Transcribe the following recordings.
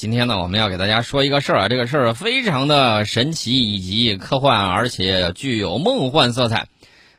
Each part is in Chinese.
今天呢，我们要给大家说一个事儿啊，这个事儿非常的神奇以及科幻，而且具有梦幻色彩。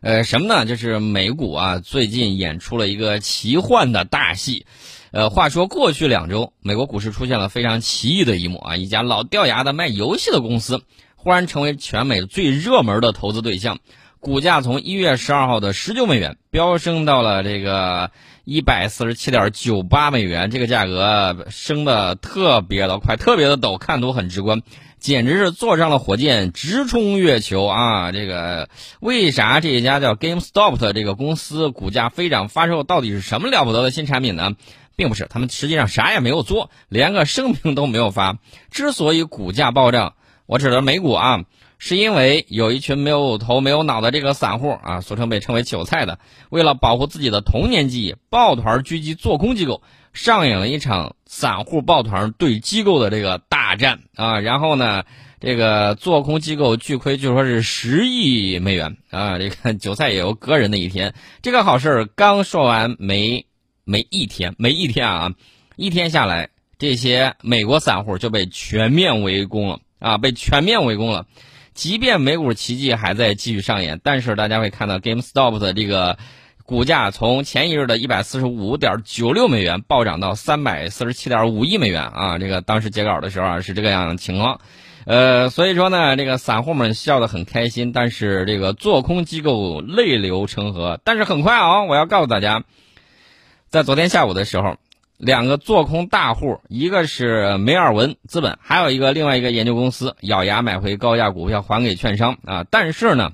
呃，什么呢？就是美股啊，最近演出了一个奇幻的大戏。呃，话说过去两周，美国股市出现了非常奇异的一幕啊，一家老掉牙的卖游戏的公司，忽然成为全美最热门的投资对象，股价从一月十二号的十九美元飙升到了这个。一百四十七点九八美元，这个价格升的特别的快，特别的陡，看图很直观，简直是坐上了火箭直冲月球啊！这个为啥这一家叫 GameStop 的这个公司股价飞涨发售，到底是什么了不得的新产品呢？并不是，他们实际上啥也没有做，连个声明都没有发。之所以股价暴涨，我指的美股啊。是因为有一群没有头没有脑的这个散户啊，俗称被称为韭菜的，为了保护自己的童年记忆，抱团狙击做空机构，上演了一场散户抱团对机构的这个大战啊。然后呢，这个做空机构巨亏，据说是十亿美元啊。这个 韭菜也有割人的一天。这个好事刚说完没没一天，没一天啊，一天下来，这些美国散户就被全面围攻了啊，被全面围攻了。即便美股奇迹还在继续上演，但是大家会看到 GameStop 的这个股价从前一日的一百四十五点九六美元暴涨到三百四十七点五亿美元啊！这个当时截稿的时候啊是这个样的情况，呃，所以说呢，这个散户们笑得很开心，但是这个做空机构泪流成河。但是很快啊，我要告诉大家，在昨天下午的时候。两个做空大户，一个是梅尔文资本，还有一个另外一个研究公司，咬牙买回高价股票还给券商啊。但是呢，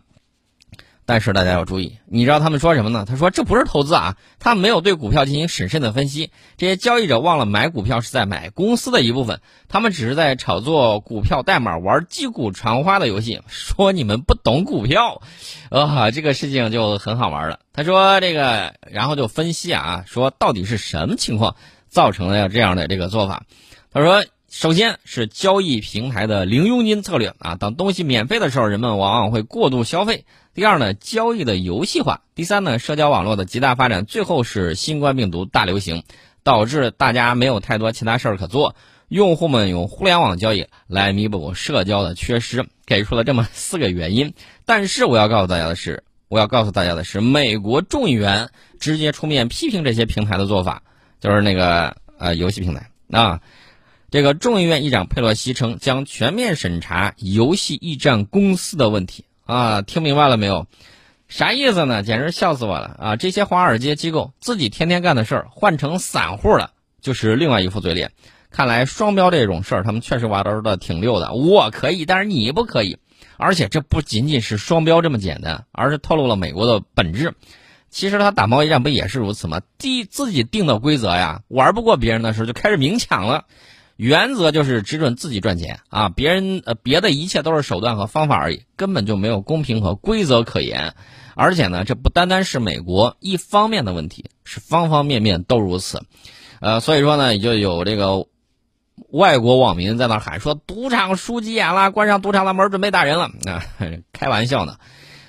但是大家要注意，你知道他们说什么呢？他说这不是投资啊，他没有对股票进行审慎的分析。这些交易者忘了买股票是在买公司的一部分，他们只是在炒作股票代码，玩击鼓传花的游戏。说你们不懂股票，啊，这个事情就很好玩了。他说这个，然后就分析啊，说到底是什么情况。造成了这样的这个做法，他说，首先是交易平台的零佣金策略啊，当东西免费的时候，人们往往会过度消费。第二呢，交易的游戏化。第三呢，社交网络的极大发展。最后是新冠病毒大流行，导致大家没有太多其他事儿可做，用户们用互联网交易来弥补社交的缺失，给出了这么四个原因。但是我要告诉大家的是，我要告诉大家的是，美国众议员直接出面批评这些平台的做法。就是那个呃游戏平台啊，这个众议院议长佩洛西称将全面审查游戏驿站公司的问题啊，听明白了没有？啥意思呢？简直笑死我了啊！这些华尔街机构自己天天干的事儿，换成散户了，就是另外一副嘴脸。看来双标这种事儿，他们确实玩的挺溜的。我可以，但是你不可以。而且这不仅仅是双标这么简单，而是透露了美国的本质。其实他打贸易战不也是如此吗？第自己定的规则呀，玩不过别人的时候就开始明抢了。原则就是只准自己赚钱啊，别人呃别的一切都是手段和方法而已，根本就没有公平和规则可言。而且呢，这不单单是美国一方面的问题，是方方面面都如此。呃，所以说呢，也就有这个外国网民在那喊说：“赌场输急眼了，关上赌场的门，准备打人了。”啊，开玩笑呢。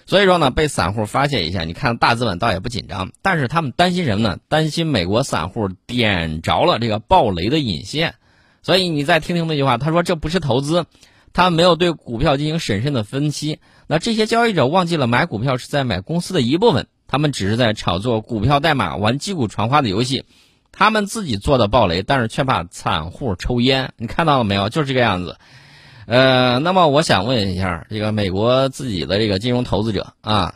所以说呢，被散户发泄一下，你看大资本倒也不紧张，但是他们担心什么呢？担心美国散户点着了这个暴雷的引线。所以你再听听那句话，他说这不是投资，他没有对股票进行审慎的分析。那这些交易者忘记了买股票是在买公司的一部分，他们只是在炒作股票代码、玩击鼓传花的游戏。他们自己做的暴雷，但是却怕散户抽烟。你看到了没有？就是这个样子。呃，那么我想问一下，这个美国自己的这个金融投资者啊，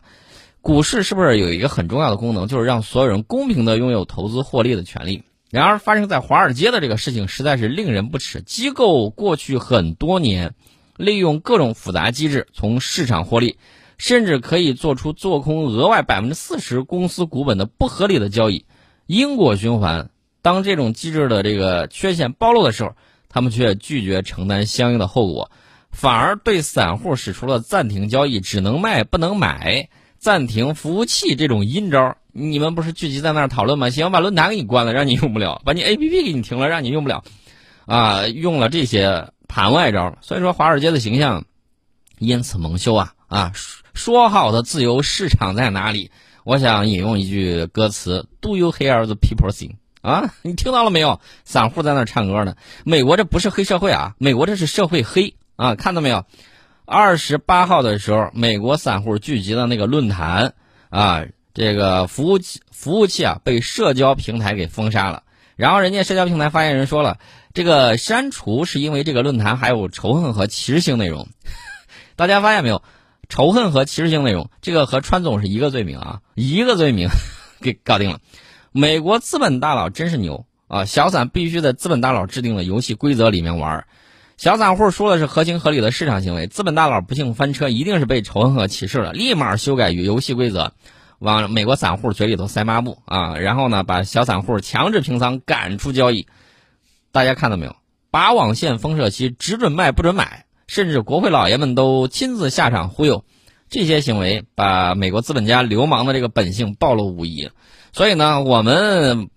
股市是不是有一个很重要的功能，就是让所有人公平的拥有投资获利的权利？然而，发生在华尔街的这个事情实在是令人不齿。机构过去很多年，利用各种复杂机制从市场获利，甚至可以做出做空额外百分之四十公司股本的不合理的交易，因果循环。当这种机制的这个缺陷暴露的时候。他们却拒绝承担相应的后果，反而对散户使出了暂停交易、只能卖不能买、暂停服务器这种阴招。你们不是聚集在那儿讨论吗？行，把论坛给你关了，让你用不了；把你 A P P 给你停了，让你用不了。啊，用了这些盘外招，所以说华尔街的形象因此蒙羞啊！啊，说好的自由市场在哪里？我想引用一句歌词：Do you hear the people sing？啊，你听到了没有？散户在那唱歌呢。美国这不是黑社会啊，美国这是社会黑啊，看到没有？二十八号的时候，美国散户聚集的那个论坛啊，这个服务器服务器啊被社交平台给封杀了。然后人家社交平台发言人说了，这个删除是因为这个论坛还有仇恨和歧视性内容。大家发现没有？仇恨和歧视性内容，这个和川总是一个罪名啊，一个罪名 给搞定了。美国资本大佬真是牛啊！小散必须在资本大佬制定的游戏规则里面玩，小散户说的是合情合理的市场行为，资本大佬不幸翻车，一定是被仇恨和歧视了，立马修改游戏规则，往美国散户嘴里头塞抹布啊！然后呢，把小散户强制平仓，赶出交易。大家看到没有？拔网线封社期，只准卖不准买，甚至国会老爷们都亲自下场忽悠，这些行为把美国资本家流氓的这个本性暴露无遗。所以呢，我们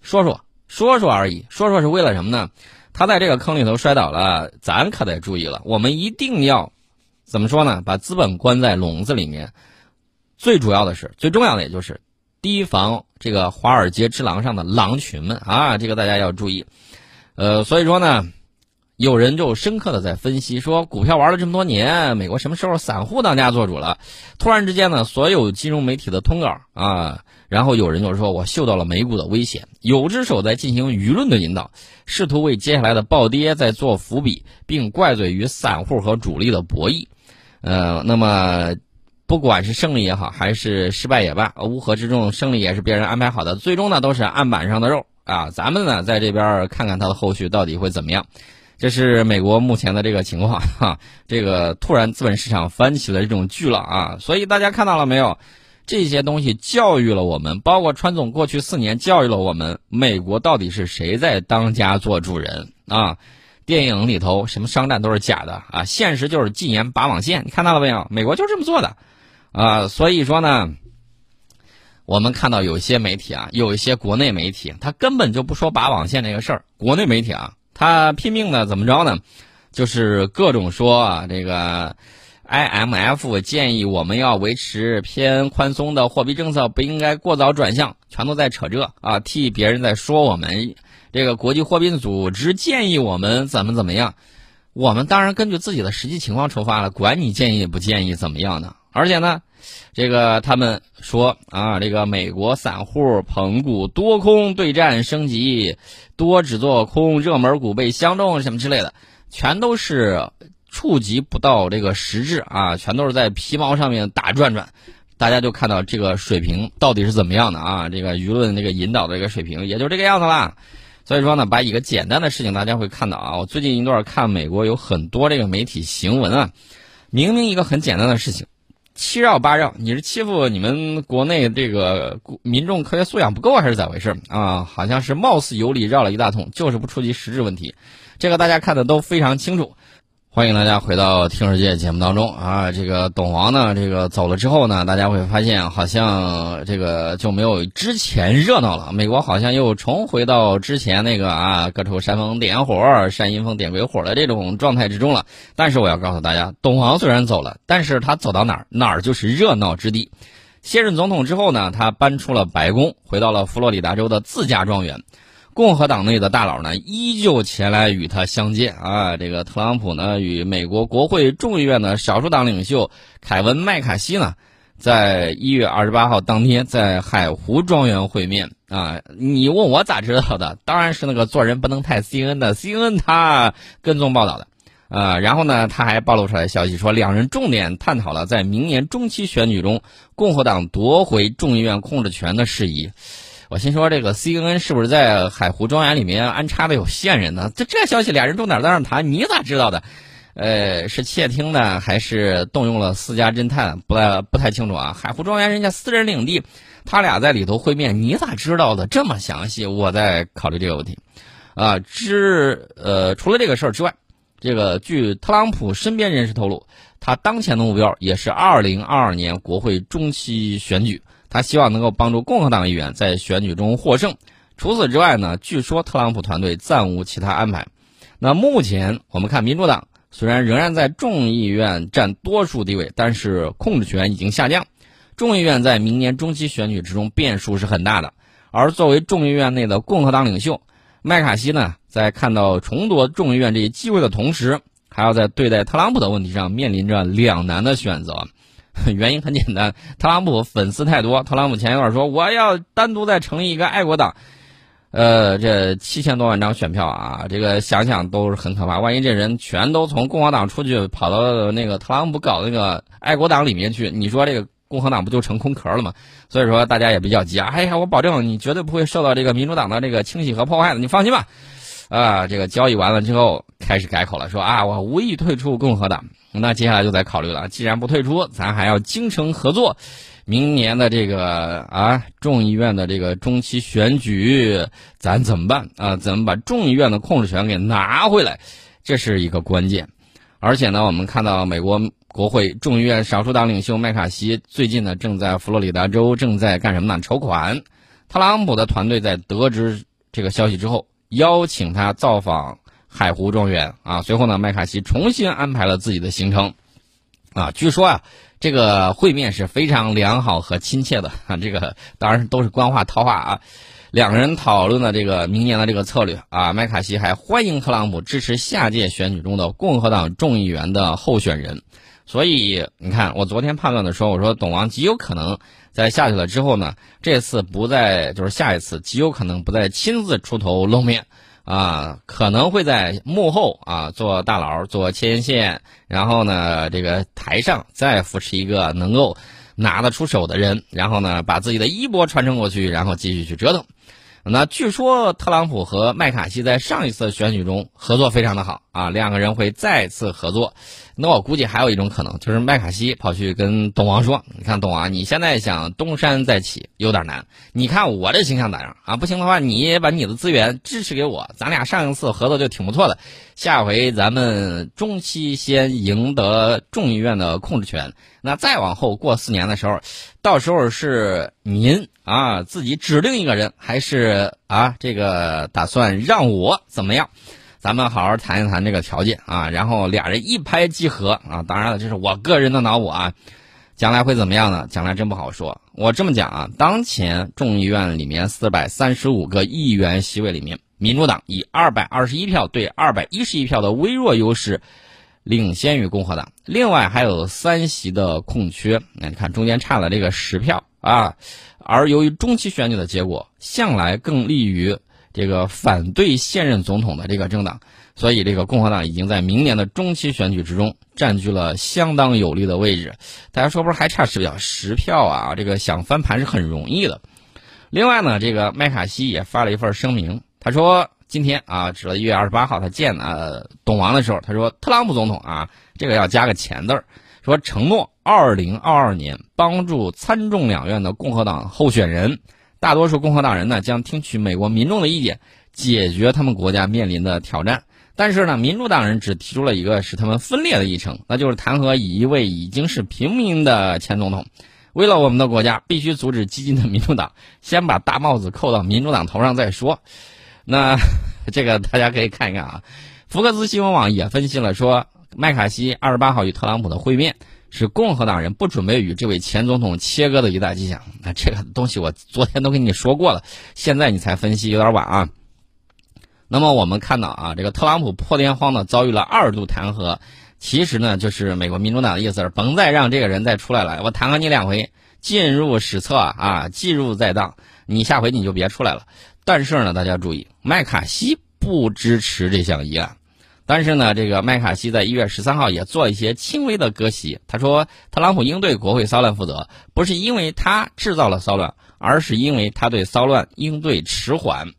说说说说而已，说说是为了什么呢？他在这个坑里头摔倒了，咱可得注意了。我们一定要怎么说呢？把资本关在笼子里面。最主要的是，最重要的也就是提防这个华尔街之狼上的狼群们啊！这个大家要注意。呃，所以说呢，有人就深刻的在分析说，股票玩了这么多年，美国什么时候散户当家做主了？突然之间呢，所有金融媒体的通稿啊。然后有人就说：“我嗅到了美股的危险，有只手在进行舆论的引导，试图为接下来的暴跌在做伏笔，并怪罪于散户和主力的博弈。”呃，那么不管是胜利也好，还是失败也罢，乌合之众，胜利也是别人安排好的，最终呢都是案板上的肉啊！咱们呢在这边看看它的后续到底会怎么样。这是美国目前的这个情况哈，这个突然资本市场翻起了这种巨浪啊！所以大家看到了没有？这些东西教育了我们，包括川总过去四年教育了我们，美国到底是谁在当家做主人啊？电影里头什么商战都是假的啊，现实就是禁言拔网线，你看到了没有？美国就这么做的啊，所以说呢，我们看到有些媒体啊，有一些国内媒体，他根本就不说拔网线这个事儿。国内媒体啊，他拼命的怎么着呢？就是各种说啊，这个。IMF 建议我们要维持偏宽松的货币政策，不应该过早转向，全都在扯这啊！替别人在说我们，这个国际货币组织建议我们怎么怎么样，我们当然根据自己的实际情况出发了，管你建议不建议怎么样呢？而且呢，这个他们说啊，这个美国散户捧股多空对战升级，多只做空，热门股被相中什么之类的，全都是。触及不到这个实质啊，全都是在皮毛上面打转转，大家就看到这个水平到底是怎么样的啊？这个舆论这个引导的这个水平也就这个样子啦。所以说呢，把一个简单的事情大家会看到啊。我最近一段看美国有很多这个媒体行文啊，明明一个很简单的事情，七绕八绕，你是欺负你们国内这个民众科学素养不够还是咋回事啊？好像是貌似有理绕了一大通，就是不触及实质问题，这个大家看的都非常清楚。欢迎大家回到《听世界》节目当中啊！这个董王呢，这个走了之后呢，大家会发现好像这个就没有之前热闹了。美国好像又重回到之前那个啊，各处煽风点火、煽阴风点鬼火的这种状态之中了。但是我要告诉大家，董王虽然走了，但是他走到哪儿，哪儿就是热闹之地。卸任总统之后呢，他搬出了白宫，回到了佛罗里达州的自家庄园。共和党内的大佬呢，依旧前来与他相见啊。这个特朗普呢，与美国国会众议院的少数党领袖凯文·麦卡锡呢，在一月二十八号当天在海湖庄园会面啊。你问我咋知道的？当然是那个做人不能太 C N 的 CNN 他跟踪报道的啊。然后呢，他还暴露出来消息说，两人重点探讨了在明年中期选举中共和党夺回众议院控制权的事宜。我心说，这个 CNN 是不是在海湖庄园里面安插的有线人呢？这这消息俩人重点在那谈，你咋知道的？呃，是窃听呢还是动用了私家侦探？不太不太清楚啊。海湖庄园人家私人领地，他俩在里头会面，你咋知道的这么详细？我在考虑这个问题。啊，之呃，除了这个事儿之外，这个据特朗普身边人士透露，他当前的目标也是2022年国会中期选举。他希望能够帮助共和党议员在选举中获胜。除此之外呢，据说特朗普团队暂无其他安排。那目前我们看，民主党虽然仍然在众议院占多数地位，但是控制权已经下降。众议院在明年中期选举之中变数是很大的。而作为众议院内的共和党领袖，麦卡锡呢，在看到重夺众议院这一机会的同时，还要在对待特朗普的问题上面临着两难的选择。原因很简单，特朗普粉丝太多。特朗普前一段说我要单独再成立一个爱国党，呃，这七千多万张选票啊，这个想想都是很可怕。万一这人全都从共和党出去，跑到那个特朗普搞那个爱国党里面去，你说这个共和党不就成空壳了吗？所以说大家也比较急啊。哎呀，我保证你绝对不会受到这个民主党的这个清洗和破坏的，你放心吧。啊，这个交易完了之后，开始改口了，说啊，我无意退出共和党。那接下来就在考虑了，既然不退出，咱还要精诚合作。明年的这个啊众议院的这个中期选举，咱怎么办啊？怎么把众议院的控制权给拿回来？这是一个关键。而且呢，我们看到美国国会众议院少数党领袖麦卡锡最近呢，正在佛罗里达州正在干什么呢？筹款。特朗普的团队在得知这个消息之后，邀请他造访。海湖庄园啊，随后呢，麦卡锡重新安排了自己的行程，啊，据说啊，这个会面是非常良好和亲切的啊，这个当然都是官话套话啊，两个人讨论了这个明年的这个策略啊，麦卡锡还欢迎特朗普支持下届选举中的共和党众议员的候选人，所以你看，我昨天判断的时候，我说董王极有可能在下去了之后呢，这次不再就是下一次极有可能不再亲自出头露面。啊，可能会在幕后啊做大佬，做牵线，然后呢，这个台上再扶持一个能够拿得出手的人，然后呢，把自己的衣钵传承过去，然后继续去折腾。那据说特朗普和麦卡锡在上一次选举中合作非常的好啊，两个人会再次合作。那我估计还有一种可能，就是麦卡锡跑去跟董王说：“你看，董王，你现在想东山再起有点难。你看我这形象咋样啊？不行的话，你把你的资源支持给我，咱俩上一次合作就挺不错的。下回咱们中期先赢得众议院的控制权，那再往后过四年的时候，到时候是您啊自己指定一个人，还是啊这个打算让我怎么样？”咱们好好谈一谈这个条件啊，然后俩人一拍即合啊。当然了，这是我个人的脑补啊。将来会怎么样呢？将来真不好说。我这么讲啊，当前众议院里面四百三十五个议员席位里面，民主党以二百二十一票对二百一十一票的微弱优势，领先于共和党。另外还有三席的空缺，那你看中间差了这个十票啊。而由于中期选举的结果向来更利于。这个反对现任总统的这个政党，所以这个共和党已经在明年的中期选举之中占据了相当有利的位置。大家说不是还差十票？十票啊，这个想翻盘是很容易的。另外呢，这个麦卡锡也发了一份声明，他说今天啊，指了一月二十八号他见呃董王的时候，他说特朗普总统啊，这个要加个钱字儿，说承诺二零二二年帮助参众两院的共和党候选人。大多数共和党人呢将听取美国民众的意见，解决他们国家面临的挑战。但是呢，民主党人只提出了一个使他们分裂的议程，那就是弹劾一位已经是平民的前总统。为了我们的国家，必须阻止激进的民主党先把大帽子扣到民主党头上再说。那这个大家可以看一看啊，福克斯新闻网也分析了说，麦卡锡二十八号与特朗普的会面。是共和党人不准备与这位前总统切割的一大迹象。那这个东西我昨天都跟你说过了，现在你才分析有点晚啊。那么我们看到啊，这个特朗普破天荒的遭遇了二度弹劾，其实呢就是美国民主党的意思甭再让这个人再出来了，我弹劾你两回，进入史册啊，记入在档，你下回你就别出来了。但是呢，大家注意，麦卡锡不支持这项议案。但是呢，这个麦卡锡在一月十三号也做一些轻微的割席。他说，特朗普应对国会骚乱负责，不是因为他制造了骚乱，而是因为他对骚乱应对迟缓。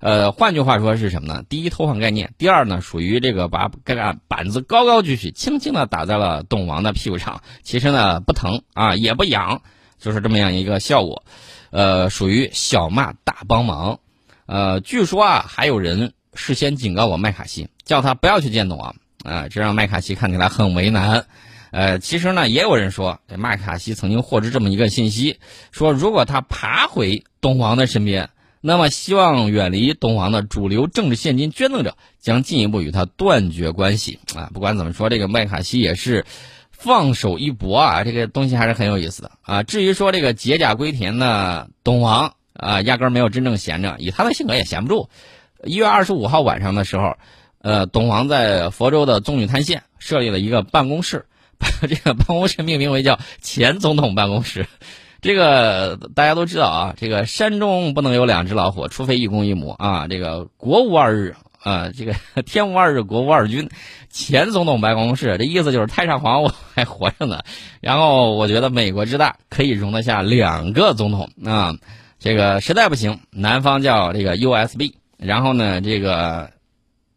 呃，换句话说是什么呢？第一，偷换概念；第二呢，属于这个把杆板子高高举起，轻轻的打在了董王的屁股上。其实呢，不疼啊，也不痒，就是这么样一个效果。呃，属于小骂大帮忙。呃，据说啊，还有人。事先警告过麦卡锡，叫他不要去见董王啊，这让麦卡锡看起来很为难。呃，其实呢，也有人说，麦卡锡曾经获知这么一个信息，说如果他爬回董王的身边，那么希望远离董王的主流政治现金捐赠者将进一步与他断绝关系啊。不管怎么说，这个麦卡锡也是放手一搏啊，这个东西还是很有意思的啊。至于说这个解甲归田的董王。啊，压根儿没有真正闲着。以他的性格也闲不住。一月二十五号晚上的时候，呃，董王在佛州的棕榈滩县设立了一个办公室，把这个办公室命名为叫前总统办公室。这个大家都知道啊，这个山中不能有两只老虎，除非一公一母啊。这个国无二日啊，这个 天无二日，国无二君。前总统办公室，这意思就是太上皇 我还活着呢。然后我觉得美国之大可以容得下两个总统啊。这个实在不行，南方叫这个 USB，然后呢，这个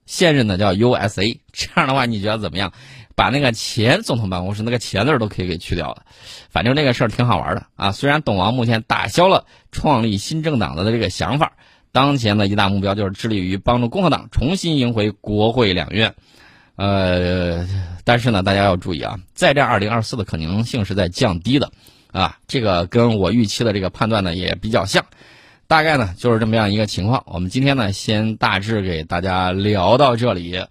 现任的叫 USA。这样的话，你觉得怎么样？把那个前总统办公室那个前字都可以给去掉了。反正这个事儿挺好玩的啊。虽然董王目前打消了创立新政党的这个想法，当前的一大目标就是致力于帮助共和党重新赢回国会两院。呃，但是呢，大家要注意啊，再战二零二四的可能性是在降低的啊。这个跟我预期的这个判断呢也比较像。大概呢就是这么样一个情况。我们今天呢先大致给大家聊到这里。